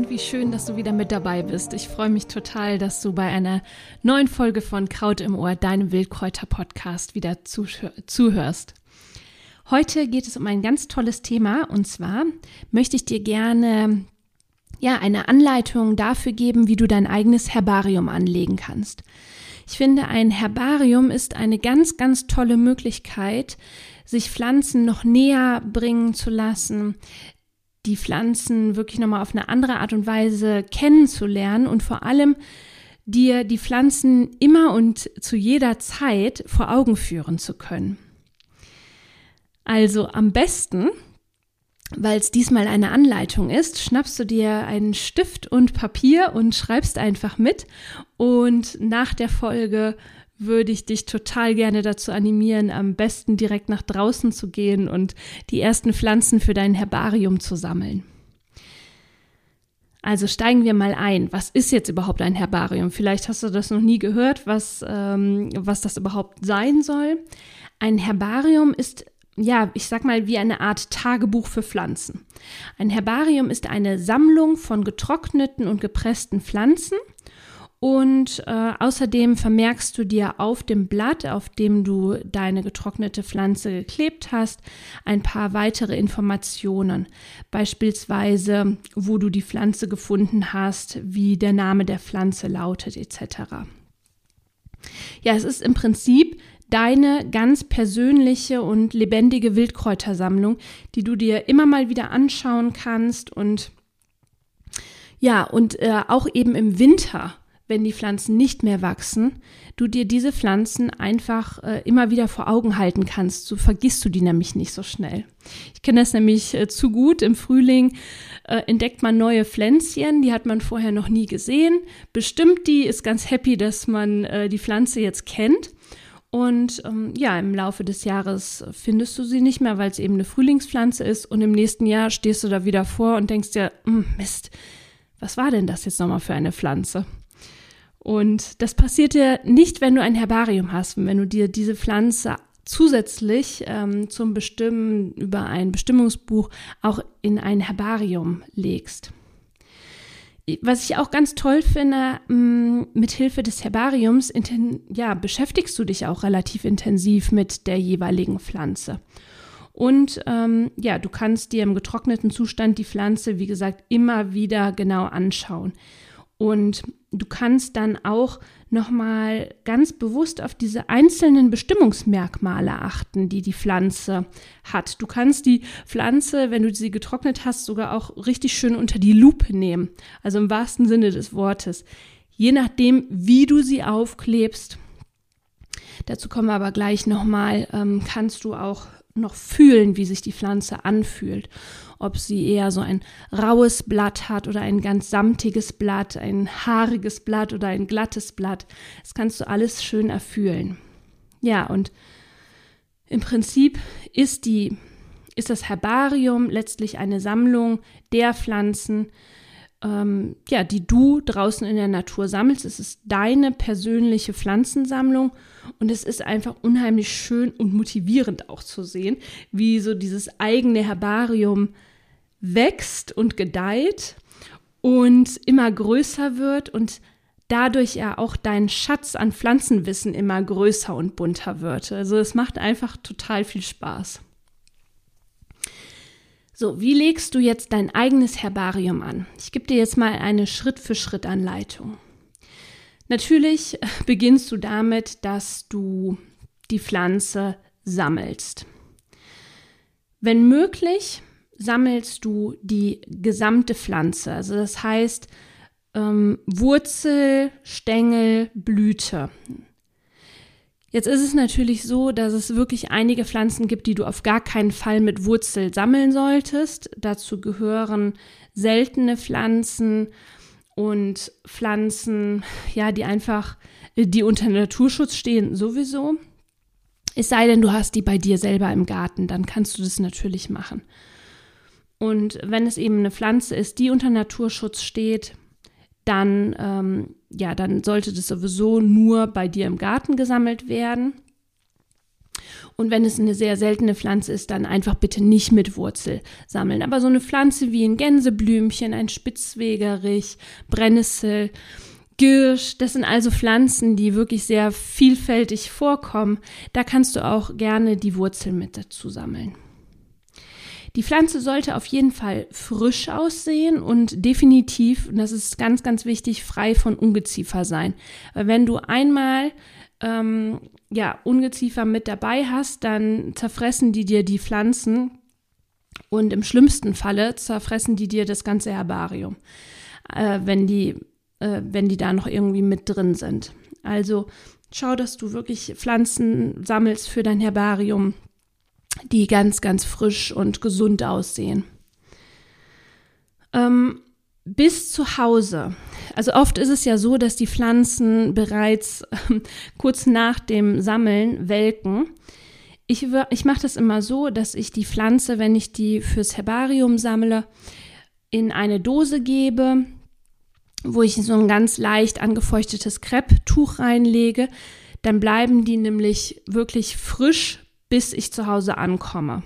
Und wie schön, dass du wieder mit dabei bist. Ich freue mich total, dass du bei einer neuen Folge von Kraut im Ohr, deinem Wildkräuter-Podcast, wieder zuhörst. Heute geht es um ein ganz tolles Thema und zwar möchte ich dir gerne ja eine Anleitung dafür geben, wie du dein eigenes Herbarium anlegen kannst. Ich finde, ein Herbarium ist eine ganz, ganz tolle Möglichkeit, sich Pflanzen noch näher bringen zu lassen, die Pflanzen wirklich nochmal auf eine andere Art und Weise kennenzulernen und vor allem dir die Pflanzen immer und zu jeder Zeit vor Augen führen zu können. Also am besten, weil es diesmal eine Anleitung ist, schnappst du dir einen Stift und Papier und schreibst einfach mit und nach der Folge würde ich dich total gerne dazu animieren, am besten direkt nach draußen zu gehen und die ersten Pflanzen für dein Herbarium zu sammeln. Also steigen wir mal ein. Was ist jetzt überhaupt ein Herbarium? Vielleicht hast du das noch nie gehört, was, ähm, was das überhaupt sein soll. Ein Herbarium ist, ja, ich sag mal, wie eine Art Tagebuch für Pflanzen. Ein Herbarium ist eine Sammlung von getrockneten und gepressten Pflanzen und äh, außerdem vermerkst du dir auf dem Blatt, auf dem du deine getrocknete Pflanze geklebt hast, ein paar weitere Informationen. Beispielsweise, wo du die Pflanze gefunden hast, wie der Name der Pflanze lautet, etc. Ja, es ist im Prinzip deine ganz persönliche und lebendige Wildkräutersammlung, die du dir immer mal wieder anschauen kannst und ja, und äh, auch eben im Winter wenn die Pflanzen nicht mehr wachsen, du dir diese Pflanzen einfach äh, immer wieder vor Augen halten kannst. So vergisst du die nämlich nicht so schnell. Ich kenne das nämlich äh, zu gut. Im Frühling äh, entdeckt man neue Pflänzchen, die hat man vorher noch nie gesehen. Bestimmt die, ist ganz happy, dass man äh, die Pflanze jetzt kennt. Und ähm, ja, im Laufe des Jahres findest du sie nicht mehr, weil es eben eine Frühlingspflanze ist. Und im nächsten Jahr stehst du da wieder vor und denkst dir, hm, Mist, was war denn das jetzt nochmal für eine Pflanze? Und das passiert dir nicht, wenn du ein Herbarium hast, wenn du dir diese Pflanze zusätzlich ähm, zum Bestimmen über ein Bestimmungsbuch auch in ein Herbarium legst. Was ich auch ganz toll finde, mm, mit Hilfe des Herbariums ja, beschäftigst du dich auch relativ intensiv mit der jeweiligen Pflanze. Und ähm, ja, du kannst dir im getrockneten Zustand die Pflanze, wie gesagt, immer wieder genau anschauen. Und du kannst dann auch nochmal ganz bewusst auf diese einzelnen Bestimmungsmerkmale achten, die die Pflanze hat. Du kannst die Pflanze, wenn du sie getrocknet hast, sogar auch richtig schön unter die Lupe nehmen. Also im wahrsten Sinne des Wortes. Je nachdem, wie du sie aufklebst. Dazu kommen wir aber gleich nochmal, ähm, kannst du auch noch fühlen, wie sich die Pflanze anfühlt. Ob sie eher so ein raues Blatt hat oder ein ganz samtiges Blatt, ein haariges Blatt oder ein glattes Blatt. Das kannst du alles schön erfühlen. Ja, und im Prinzip ist die ist das Herbarium letztlich eine Sammlung der Pflanzen, ähm, ja, die du draußen in der Natur sammelst. Es ist deine persönliche Pflanzensammlung und es ist einfach unheimlich schön und motivierend auch zu sehen, wie so dieses eigene Herbarium wächst und gedeiht und immer größer wird und dadurch ja auch dein Schatz an Pflanzenwissen immer größer und bunter wird. Also es macht einfach total viel Spaß. So, wie legst du jetzt dein eigenes Herbarium an? Ich gebe dir jetzt mal eine Schritt-für-Schritt-Anleitung. Natürlich beginnst du damit, dass du die Pflanze sammelst. Wenn möglich, sammelst du die gesamte Pflanze. Also das heißt ähm, Wurzel, Stängel, Blüte. Jetzt ist es natürlich so, dass es wirklich einige Pflanzen gibt, die du auf gar keinen Fall mit Wurzel sammeln solltest. Dazu gehören seltene Pflanzen und Pflanzen, ja, die einfach, die unter Naturschutz stehen, sowieso. Es sei denn, du hast die bei dir selber im Garten, dann kannst du das natürlich machen. Und wenn es eben eine Pflanze ist, die unter Naturschutz steht, dann, ähm, ja, dann sollte das sowieso nur bei dir im Garten gesammelt werden. Und wenn es eine sehr seltene Pflanze ist, dann einfach bitte nicht mit Wurzel sammeln. Aber so eine Pflanze wie ein Gänseblümchen, ein Spitzwegerich, Brennnessel, Girsch, das sind also Pflanzen, die wirklich sehr vielfältig vorkommen. Da kannst du auch gerne die Wurzel mit dazu sammeln. Die Pflanze sollte auf jeden Fall frisch aussehen und definitiv, und das ist ganz, ganz wichtig, frei von Ungeziefer sein. Weil wenn du einmal ähm, ja, Ungeziefer mit dabei hast, dann zerfressen die dir die Pflanzen und im schlimmsten Falle zerfressen die dir das ganze Herbarium, äh, wenn, die, äh, wenn die da noch irgendwie mit drin sind. Also schau, dass du wirklich Pflanzen sammelst für dein Herbarium, die ganz, ganz frisch und gesund aussehen. Ähm, bis zu Hause. Also oft ist es ja so, dass die Pflanzen bereits äh, kurz nach dem Sammeln welken. Ich, ich mache das immer so, dass ich die Pflanze, wenn ich die fürs Herbarium sammle, in eine Dose gebe, wo ich so ein ganz leicht angefeuchtetes Krepptuch reinlege. Dann bleiben die nämlich wirklich frisch bis ich zu Hause ankomme.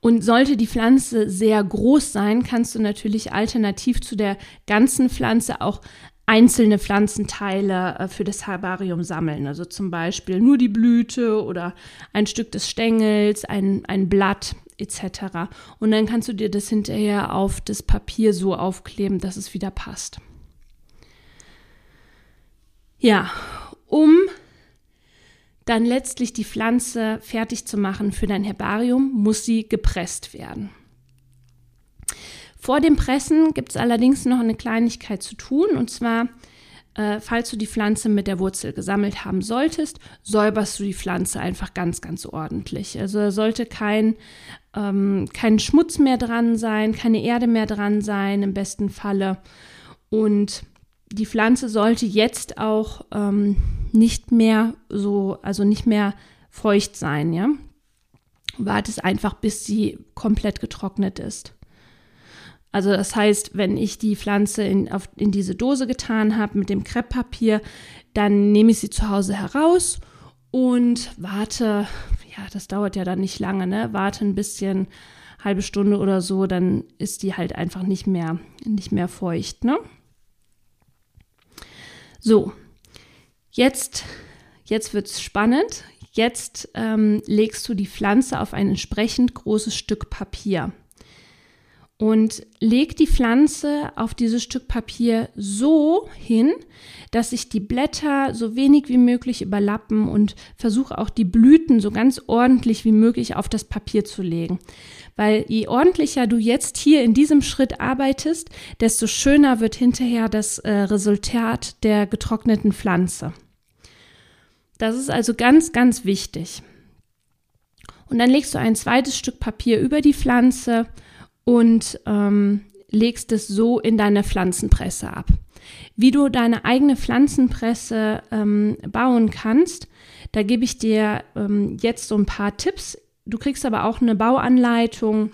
Und sollte die Pflanze sehr groß sein, kannst du natürlich alternativ zu der ganzen Pflanze auch einzelne Pflanzenteile äh, für das Herbarium sammeln. Also zum Beispiel nur die Blüte oder ein Stück des Stängels, ein, ein Blatt etc. Und dann kannst du dir das hinterher auf das Papier so aufkleben, dass es wieder passt. Ja, um dann letztlich die Pflanze fertig zu machen für dein Herbarium, muss sie gepresst werden. Vor dem Pressen gibt es allerdings noch eine Kleinigkeit zu tun, und zwar, äh, falls du die Pflanze mit der Wurzel gesammelt haben solltest, säuberst du die Pflanze einfach ganz, ganz ordentlich. Also da sollte kein, ähm, kein Schmutz mehr dran sein, keine Erde mehr dran sein, im besten Falle. Und die Pflanze sollte jetzt auch ähm, nicht mehr so, also nicht mehr feucht sein, ja. Wartest einfach, bis sie komplett getrocknet ist. Also das heißt, wenn ich die Pflanze in, auf, in diese Dose getan habe mit dem Krepppapier, dann nehme ich sie zu Hause heraus und warte, ja, das dauert ja dann nicht lange, ne? Warte ein bisschen, halbe Stunde oder so, dann ist die halt einfach nicht mehr, nicht mehr feucht, ne? So, jetzt, jetzt wird es spannend. Jetzt ähm, legst du die Pflanze auf ein entsprechend großes Stück Papier und leg die Pflanze auf dieses Stück Papier so hin, dass sich die Blätter so wenig wie möglich überlappen und versuche auch die Blüten so ganz ordentlich wie möglich auf das Papier zu legen. Weil je ordentlicher du jetzt hier in diesem Schritt arbeitest, desto schöner wird hinterher das äh, Resultat der getrockneten Pflanze. Das ist also ganz, ganz wichtig. Und dann legst du ein zweites Stück Papier über die Pflanze und ähm, legst es so in deine Pflanzenpresse ab. Wie du deine eigene Pflanzenpresse ähm, bauen kannst, da gebe ich dir ähm, jetzt so ein paar Tipps Du kriegst aber auch eine Bauanleitung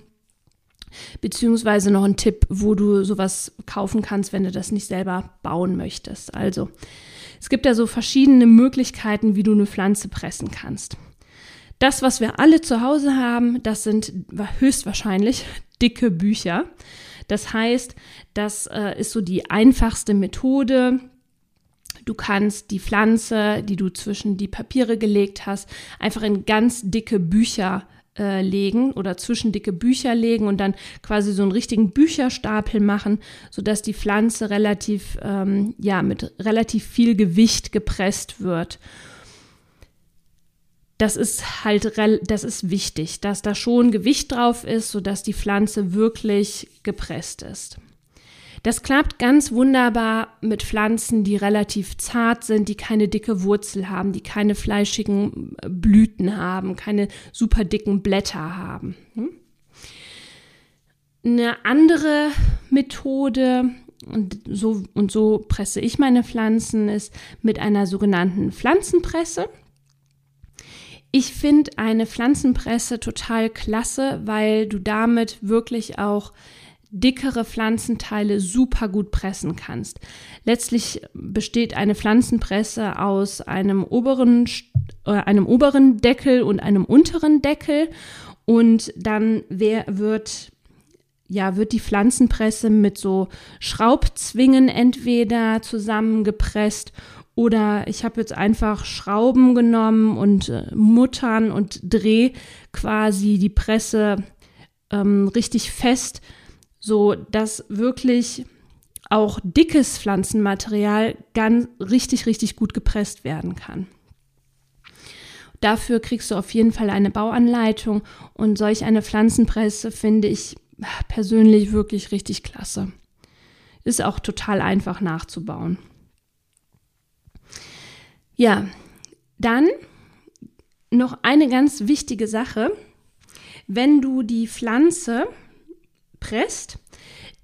beziehungsweise noch einen Tipp, wo du sowas kaufen kannst, wenn du das nicht selber bauen möchtest. Also, es gibt da so verschiedene Möglichkeiten, wie du eine Pflanze pressen kannst. Das, was wir alle zu Hause haben, das sind höchstwahrscheinlich dicke Bücher. Das heißt, das äh, ist so die einfachste Methode, Du kannst die Pflanze, die du zwischen die Papiere gelegt hast, einfach in ganz dicke Bücher äh, legen oder zwischen dicke Bücher legen und dann quasi so einen richtigen Bücherstapel machen, sodass die Pflanze relativ, ähm, ja, mit relativ viel Gewicht gepresst wird. Das ist halt, das ist wichtig, dass da schon Gewicht drauf ist, sodass die Pflanze wirklich gepresst ist. Das klappt ganz wunderbar mit Pflanzen, die relativ zart sind, die keine dicke Wurzel haben, die keine fleischigen äh, Blüten haben, keine super dicken Blätter haben. Hm? Eine andere Methode, und so, und so presse ich meine Pflanzen, ist mit einer sogenannten Pflanzenpresse. Ich finde eine Pflanzenpresse total klasse, weil du damit wirklich auch dickere Pflanzenteile super gut pressen kannst. Letztlich besteht eine Pflanzenpresse aus einem oberen, äh, einem oberen Deckel und einem unteren Deckel und dann wer, wird ja, wird die Pflanzenpresse mit so Schraubzwingen entweder zusammengepresst oder ich habe jetzt einfach Schrauben genommen und äh, Muttern und dreh quasi die Presse ähm, richtig fest, so dass wirklich auch dickes Pflanzenmaterial ganz richtig, richtig gut gepresst werden kann. Dafür kriegst du auf jeden Fall eine Bauanleitung und solch eine Pflanzenpresse finde ich persönlich wirklich richtig klasse. Ist auch total einfach nachzubauen. Ja, dann noch eine ganz wichtige Sache. Wenn du die Pflanze presst,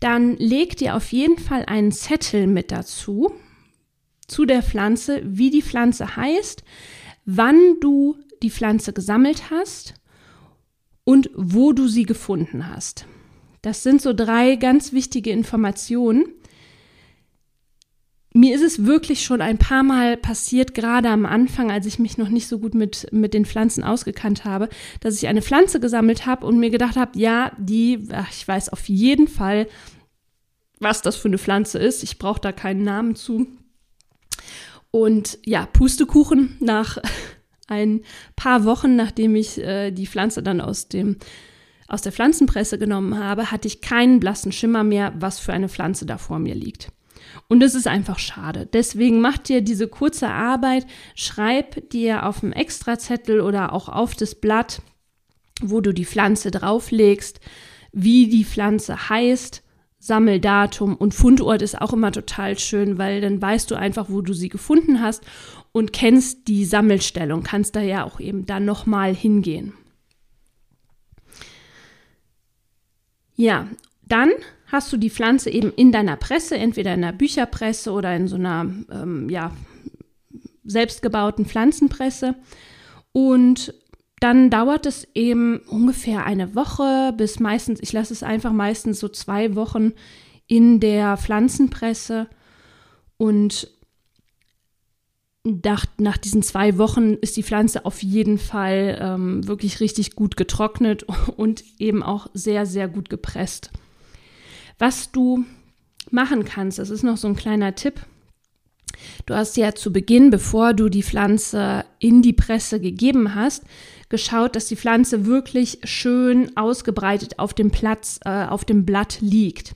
dann leg dir auf jeden Fall einen Zettel mit dazu, zu der Pflanze, wie die Pflanze heißt, wann du die Pflanze gesammelt hast und wo du sie gefunden hast. Das sind so drei ganz wichtige Informationen. Mir ist es wirklich schon ein paar Mal passiert, gerade am Anfang, als ich mich noch nicht so gut mit, mit den Pflanzen ausgekannt habe, dass ich eine Pflanze gesammelt habe und mir gedacht habe, ja, die, ach, ich weiß auf jeden Fall, was das für eine Pflanze ist. Ich brauche da keinen Namen zu. Und ja, Pustekuchen nach ein paar Wochen, nachdem ich äh, die Pflanze dann aus dem aus der Pflanzenpresse genommen habe, hatte ich keinen blassen Schimmer mehr, was für eine Pflanze da vor mir liegt. Und es ist einfach schade. Deswegen mach dir diese kurze Arbeit, schreib dir auf dem Extrazettel oder auch auf das Blatt, wo du die Pflanze drauflegst, wie die Pflanze heißt, Sammeldatum und Fundort ist auch immer total schön, weil dann weißt du einfach, wo du sie gefunden hast und kennst die Sammelstellung, kannst da ja auch eben dann nochmal hingehen. Ja, dann hast du die Pflanze eben in deiner Presse, entweder in einer Bücherpresse oder in so einer ähm, ja, selbstgebauten Pflanzenpresse. Und dann dauert es eben ungefähr eine Woche bis meistens, ich lasse es einfach meistens so zwei Wochen in der Pflanzenpresse. Und nach, nach diesen zwei Wochen ist die Pflanze auf jeden Fall ähm, wirklich richtig gut getrocknet und eben auch sehr, sehr gut gepresst. Was du machen kannst, das ist noch so ein kleiner Tipp. Du hast ja zu Beginn, bevor du die Pflanze in die Presse gegeben hast, geschaut, dass die Pflanze wirklich schön ausgebreitet auf dem Platz, äh, auf dem Blatt liegt.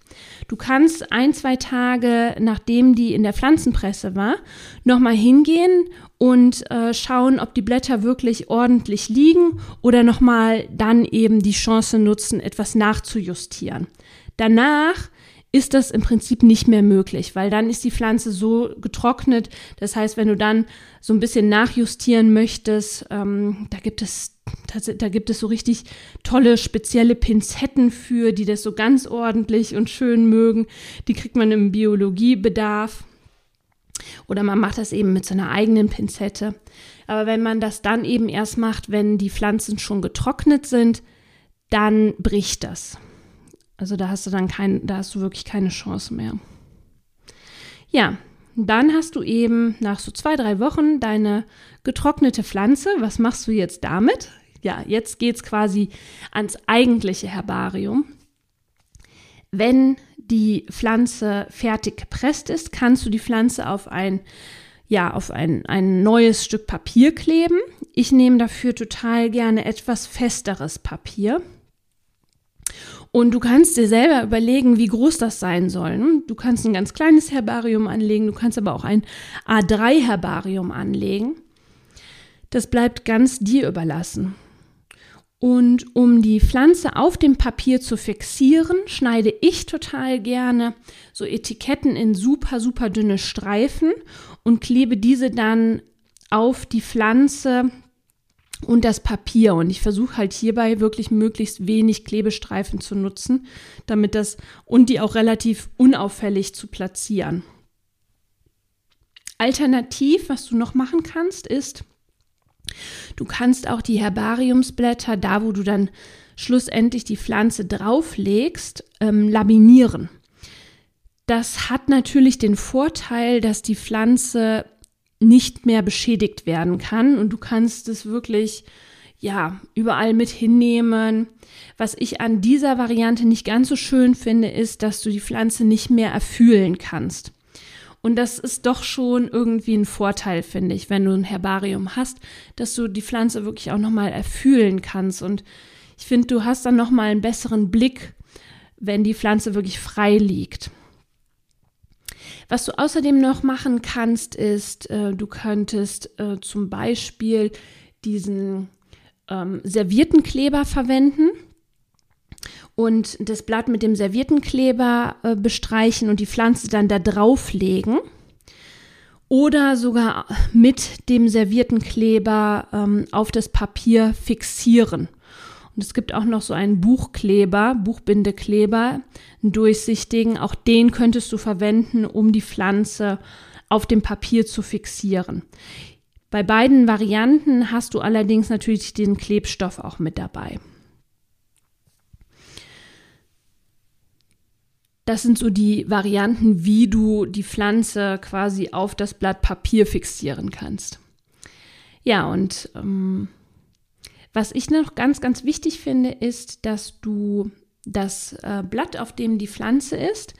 Du kannst ein, zwei Tage, nachdem die in der Pflanzenpresse war, nochmal hingehen und äh, schauen, ob die Blätter wirklich ordentlich liegen oder nochmal dann eben die Chance nutzen, etwas nachzujustieren. Danach ist das im Prinzip nicht mehr möglich, weil dann ist die Pflanze so getrocknet. Das heißt, wenn du dann so ein bisschen nachjustieren möchtest, ähm, da gibt es da gibt es so richtig tolle spezielle Pinzetten für, die das so ganz ordentlich und schön mögen. Die kriegt man im Biologiebedarf. Oder man macht das eben mit so einer eigenen Pinzette. Aber wenn man das dann eben erst macht, wenn die Pflanzen schon getrocknet sind, dann bricht das. Also da hast du dann kein, da hast du wirklich keine Chance mehr. Ja, dann hast du eben nach so zwei, drei Wochen deine getrocknete Pflanze. Was machst du jetzt damit? Ja, jetzt geht es quasi ans eigentliche Herbarium. Wenn die Pflanze fertig gepresst ist, kannst du die Pflanze auf ein ja, auf ein, ein neues Stück Papier kleben. Ich nehme dafür total gerne etwas festeres Papier. Und du kannst dir selber überlegen, wie groß das sein soll. Ne? Du kannst ein ganz kleines Herbarium anlegen, du kannst aber auch ein A3-Herbarium anlegen. Das bleibt ganz dir überlassen. Und um die Pflanze auf dem Papier zu fixieren, schneide ich total gerne so Etiketten in super, super dünne Streifen und klebe diese dann auf die Pflanze und das Papier. Und ich versuche halt hierbei wirklich möglichst wenig Klebestreifen zu nutzen, damit das und die auch relativ unauffällig zu platzieren. Alternativ, was du noch machen kannst, ist, Du kannst auch die Herbariumsblätter, da wo du dann schlussendlich die Pflanze drauflegst, ähm, laminieren. Das hat natürlich den Vorteil, dass die Pflanze nicht mehr beschädigt werden kann und du kannst es wirklich ja, überall mit hinnehmen. Was ich an dieser Variante nicht ganz so schön finde, ist, dass du die Pflanze nicht mehr erfühlen kannst. Und das ist doch schon irgendwie ein Vorteil, finde ich, wenn du ein Herbarium hast, dass du die Pflanze wirklich auch nochmal erfühlen kannst. Und ich finde, du hast dann nochmal einen besseren Blick, wenn die Pflanze wirklich frei liegt. Was du außerdem noch machen kannst, ist, äh, du könntest äh, zum Beispiel diesen ähm, Serviettenkleber verwenden und das Blatt mit dem Serviettenkleber äh, bestreichen und die Pflanze dann da drauflegen. Oder sogar mit dem Serviettenkleber ähm, auf das Papier fixieren. Und es gibt auch noch so einen Buchkleber, Buchbindekleber, einen durchsichtigen. Auch den könntest du verwenden, um die Pflanze auf dem Papier zu fixieren. Bei beiden Varianten hast du allerdings natürlich den Klebstoff auch mit dabei. Das sind so die Varianten, wie du die Pflanze quasi auf das Blatt Papier fixieren kannst. Ja, und ähm, was ich noch ganz, ganz wichtig finde, ist, dass du das äh, Blatt, auf dem die Pflanze ist,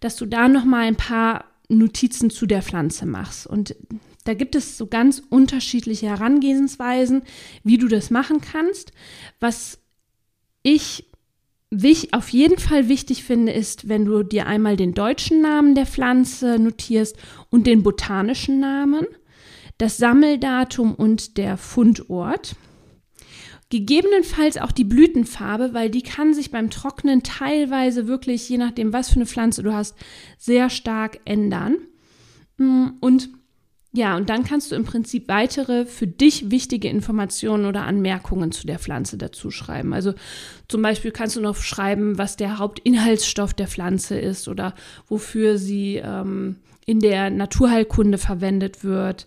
dass du da noch mal ein paar Notizen zu der Pflanze machst. Und da gibt es so ganz unterschiedliche Herangehensweisen, wie du das machen kannst. Was ich auf jeden Fall wichtig finde, ist, wenn du dir einmal den deutschen Namen der Pflanze notierst und den botanischen Namen, das Sammeldatum und der Fundort. Gegebenenfalls auch die Blütenfarbe, weil die kann sich beim Trocknen teilweise wirklich, je nachdem, was für eine Pflanze du hast, sehr stark ändern. Und ja, und dann kannst du im Prinzip weitere für dich wichtige Informationen oder Anmerkungen zu der Pflanze dazu schreiben. Also zum Beispiel kannst du noch schreiben, was der Hauptinhaltsstoff der Pflanze ist oder wofür sie ähm, in der Naturheilkunde verwendet wird,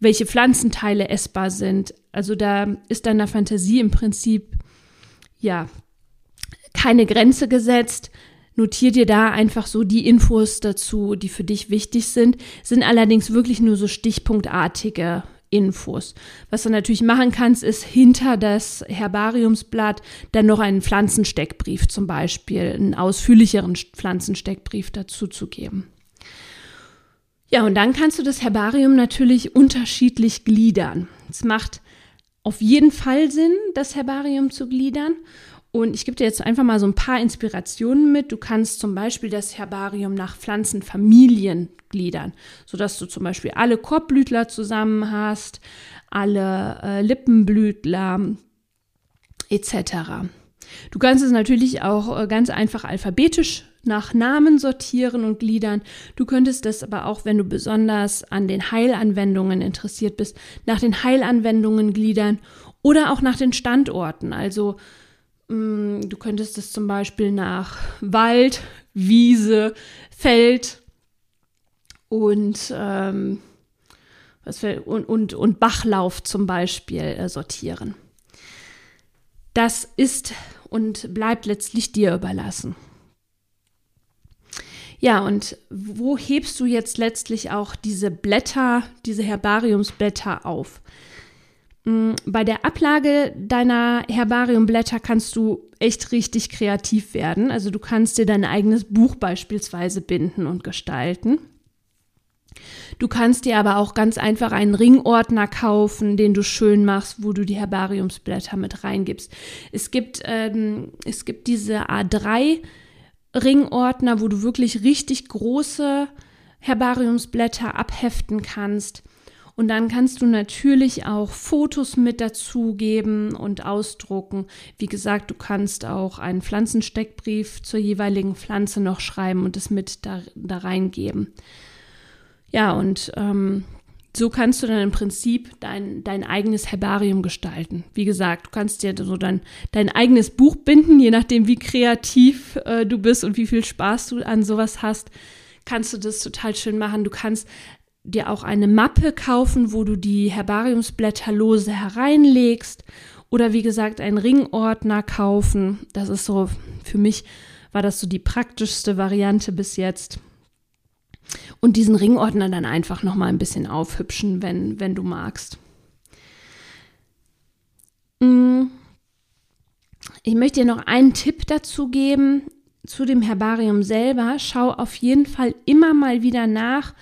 welche Pflanzenteile essbar sind. Also da ist deiner Fantasie im Prinzip ja keine Grenze gesetzt. Notier dir da einfach so die Infos dazu, die für dich wichtig sind, sind allerdings wirklich nur so stichpunktartige Infos. Was du natürlich machen kannst, ist hinter das Herbariumsblatt dann noch einen Pflanzensteckbrief zum Beispiel, einen ausführlicheren Pflanzensteckbrief dazu zu geben. Ja, und dann kannst du das Herbarium natürlich unterschiedlich gliedern. Es macht auf jeden Fall Sinn, das Herbarium zu gliedern. Und ich gebe dir jetzt einfach mal so ein paar Inspirationen mit. Du kannst zum Beispiel das Herbarium nach Pflanzenfamilien gliedern, sodass du zum Beispiel alle Korbblütler zusammen hast, alle äh, Lippenblütler etc. Du kannst es natürlich auch äh, ganz einfach alphabetisch nach Namen sortieren und gliedern. Du könntest das aber auch, wenn du besonders an den Heilanwendungen interessiert bist, nach den Heilanwendungen gliedern oder auch nach den Standorten. Also Mm, du könntest es zum Beispiel nach Wald, Wiese, Feld und, ähm, was für, und, und, und Bachlauf zum Beispiel äh, sortieren. Das ist und bleibt letztlich dir überlassen. Ja, und wo hebst du jetzt letztlich auch diese Blätter, diese Herbariumsblätter auf? Mm, bei der Ablage deiner Herbariumblätter kannst du echt richtig kreativ werden. Also du kannst dir dein eigenes Buch beispielsweise binden und gestalten. Du kannst dir aber auch ganz einfach einen Ringordner kaufen, den du schön machst, wo du die Herbariumsblätter mit reingibst. Es gibt, ähm, es gibt diese A3 Ringordner, wo du wirklich richtig große Herbariumsblätter abheften kannst. Und dann kannst du natürlich auch Fotos mit dazugeben und ausdrucken. Wie gesagt, du kannst auch einen Pflanzensteckbrief zur jeweiligen Pflanze noch schreiben und es mit da, da reingeben. Ja, und ähm, so kannst du dann im Prinzip dein, dein eigenes Herbarium gestalten. Wie gesagt, du kannst dir so dein, dein eigenes Buch binden, je nachdem, wie kreativ äh, du bist und wie viel Spaß du an sowas hast, kannst du das total schön machen. Du kannst dir auch eine Mappe kaufen, wo du die Herbariumsblätter lose hereinlegst. Oder wie gesagt, einen Ringordner kaufen. Das ist so, für mich war das so die praktischste Variante bis jetzt. Und diesen Ringordner dann einfach nochmal ein bisschen aufhübschen, wenn, wenn du magst. Mm. Ich möchte dir noch einen Tipp dazu geben zu dem Herbarium selber. Schau auf jeden Fall immer mal wieder nach,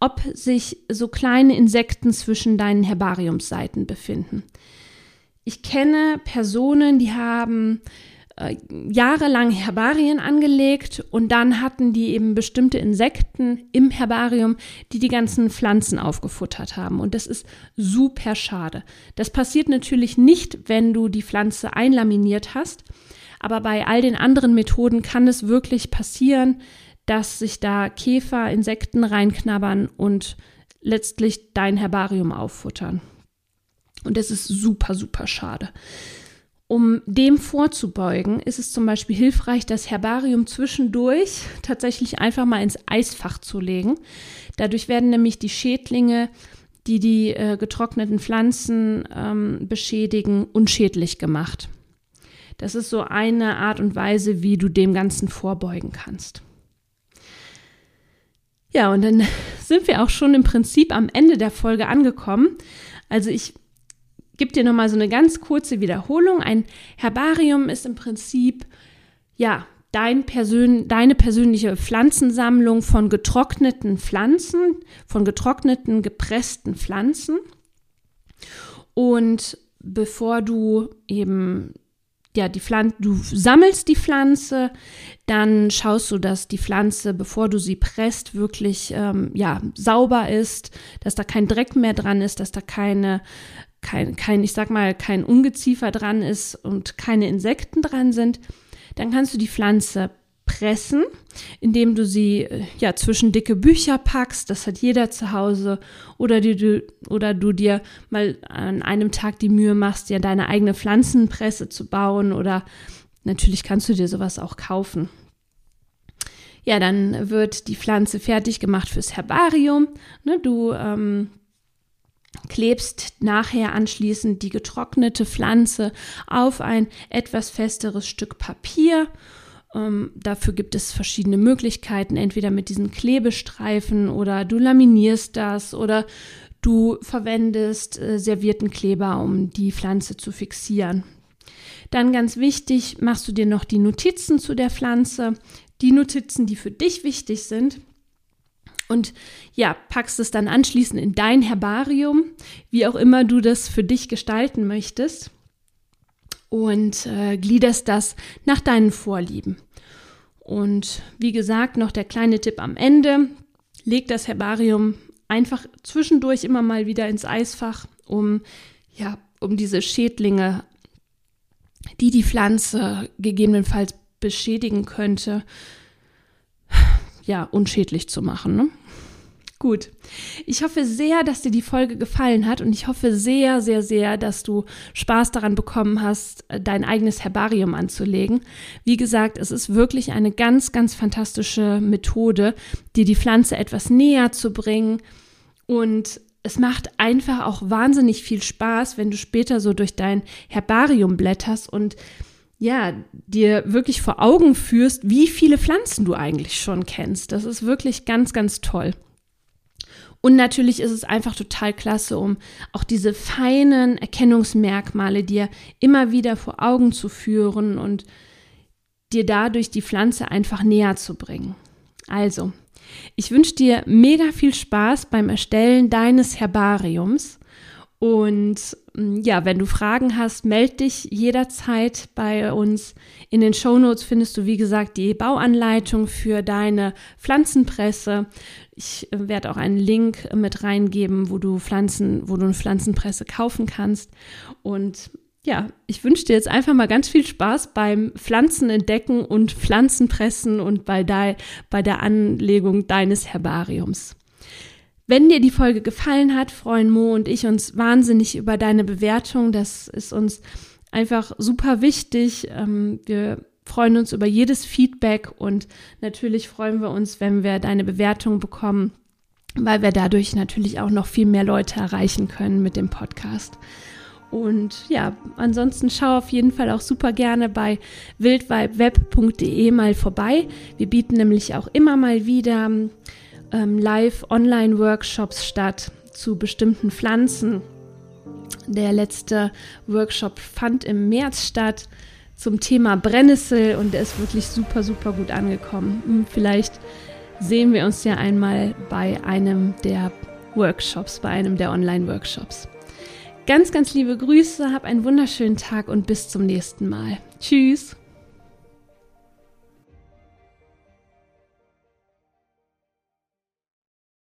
ob sich so kleine Insekten zwischen deinen Herbariumsseiten befinden. Ich kenne Personen, die haben äh, jahrelang Herbarien angelegt und dann hatten die eben bestimmte Insekten im Herbarium, die die ganzen Pflanzen aufgefuttert haben. Und das ist super schade. Das passiert natürlich nicht, wenn du die Pflanze einlaminiert hast, aber bei all den anderen Methoden kann es wirklich passieren, dass sich da Käfer, Insekten reinknabbern und letztlich dein Herbarium auffuttern. Und das ist super, super schade. Um dem vorzubeugen, ist es zum Beispiel hilfreich, das Herbarium zwischendurch tatsächlich einfach mal ins Eisfach zu legen. Dadurch werden nämlich die Schädlinge, die die äh, getrockneten Pflanzen ähm, beschädigen, unschädlich gemacht. Das ist so eine Art und Weise, wie du dem Ganzen vorbeugen kannst. Ja, und dann sind wir auch schon im Prinzip am Ende der Folge angekommen. Also ich gebe dir nochmal so eine ganz kurze Wiederholung. Ein Herbarium ist im Prinzip, ja, dein Persön deine persönliche Pflanzensammlung von getrockneten Pflanzen, von getrockneten, gepressten Pflanzen. Und bevor du eben ja, die Pflanze, du sammelst die Pflanze, dann schaust du, dass die Pflanze, bevor du sie presst, wirklich ähm, ja, sauber ist, dass da kein Dreck mehr dran ist, dass da keine kein, kein, ich sag mal, kein Ungeziefer dran ist und keine Insekten dran sind, dann kannst du die Pflanze pressen, indem du sie ja zwischen dicke Bücher packst, das hat jeder zu Hause, oder du, oder du dir mal an einem Tag die Mühe machst, dir deine eigene Pflanzenpresse zu bauen oder natürlich kannst du dir sowas auch kaufen. Ja, dann wird die Pflanze fertig gemacht fürs Herbarium. Ne, du ähm, klebst nachher anschließend die getrocknete Pflanze auf ein etwas festeres Stück Papier. Ähm, dafür gibt es verschiedene Möglichkeiten, entweder mit diesen Klebestreifen oder du laminierst das oder du verwendest äh, servierten Kleber, um die Pflanze zu fixieren. Dann ganz wichtig, machst du dir noch die Notizen zu der Pflanze, die Notizen, die für dich wichtig sind und ja, packst es dann anschließend in dein Herbarium, wie auch immer du das für dich gestalten möchtest und äh, gliederst das nach deinen Vorlieben. Und wie gesagt, noch der kleine Tipp am Ende, leg das Herbarium einfach zwischendurch immer mal wieder ins Eisfach, um ja, um diese Schädlinge, die die Pflanze gegebenenfalls beschädigen könnte, ja, unschädlich zu machen. Ne? Gut. Ich hoffe sehr, dass dir die Folge gefallen hat und ich hoffe sehr, sehr, sehr, dass du Spaß daran bekommen hast, dein eigenes Herbarium anzulegen. Wie gesagt, es ist wirklich eine ganz, ganz fantastische Methode, dir die Pflanze etwas näher zu bringen und es macht einfach auch wahnsinnig viel Spaß, wenn du später so durch dein Herbarium blätterst und ja, dir wirklich vor Augen führst, wie viele Pflanzen du eigentlich schon kennst. Das ist wirklich ganz, ganz toll. Und natürlich ist es einfach total klasse, um auch diese feinen Erkennungsmerkmale dir immer wieder vor Augen zu führen und dir dadurch die Pflanze einfach näher zu bringen. Also, ich wünsche dir mega viel Spaß beim Erstellen deines Herbariums und ja, wenn du Fragen hast, melde dich jederzeit bei uns. In den Show Notes findest du, wie gesagt, die Bauanleitung für deine Pflanzenpresse. Ich äh, werde auch einen Link mit reingeben, wo du Pflanzen, wo du eine Pflanzenpresse kaufen kannst. Und ja, ich wünsche dir jetzt einfach mal ganz viel Spaß beim Pflanzen entdecken und Pflanzenpressen und bei, de, bei der Anlegung deines Herbariums. Wenn dir die Folge gefallen hat, freuen Mo und ich uns wahnsinnig über deine Bewertung. Das ist uns einfach super wichtig. Ähm, wir freuen uns über jedes Feedback und natürlich freuen wir uns, wenn wir deine Bewertung bekommen weil wir dadurch natürlich auch noch viel mehr Leute erreichen können mit dem Podcast. Und ja, ansonsten schau auf jeden Fall auch super gerne bei wildvibeweb.de mal vorbei. Wir bieten nämlich auch immer mal wieder ähm, Live-Online-Workshops statt zu bestimmten Pflanzen. Der letzte Workshop fand im März statt zum Thema Brennnessel und der ist wirklich super, super gut angekommen. Hm, vielleicht sehen wir uns ja einmal bei einem der Workshops, bei einem der Online-Workshops. Ganz, ganz liebe Grüße, hab einen wunderschönen Tag und bis zum nächsten Mal. Tschüss.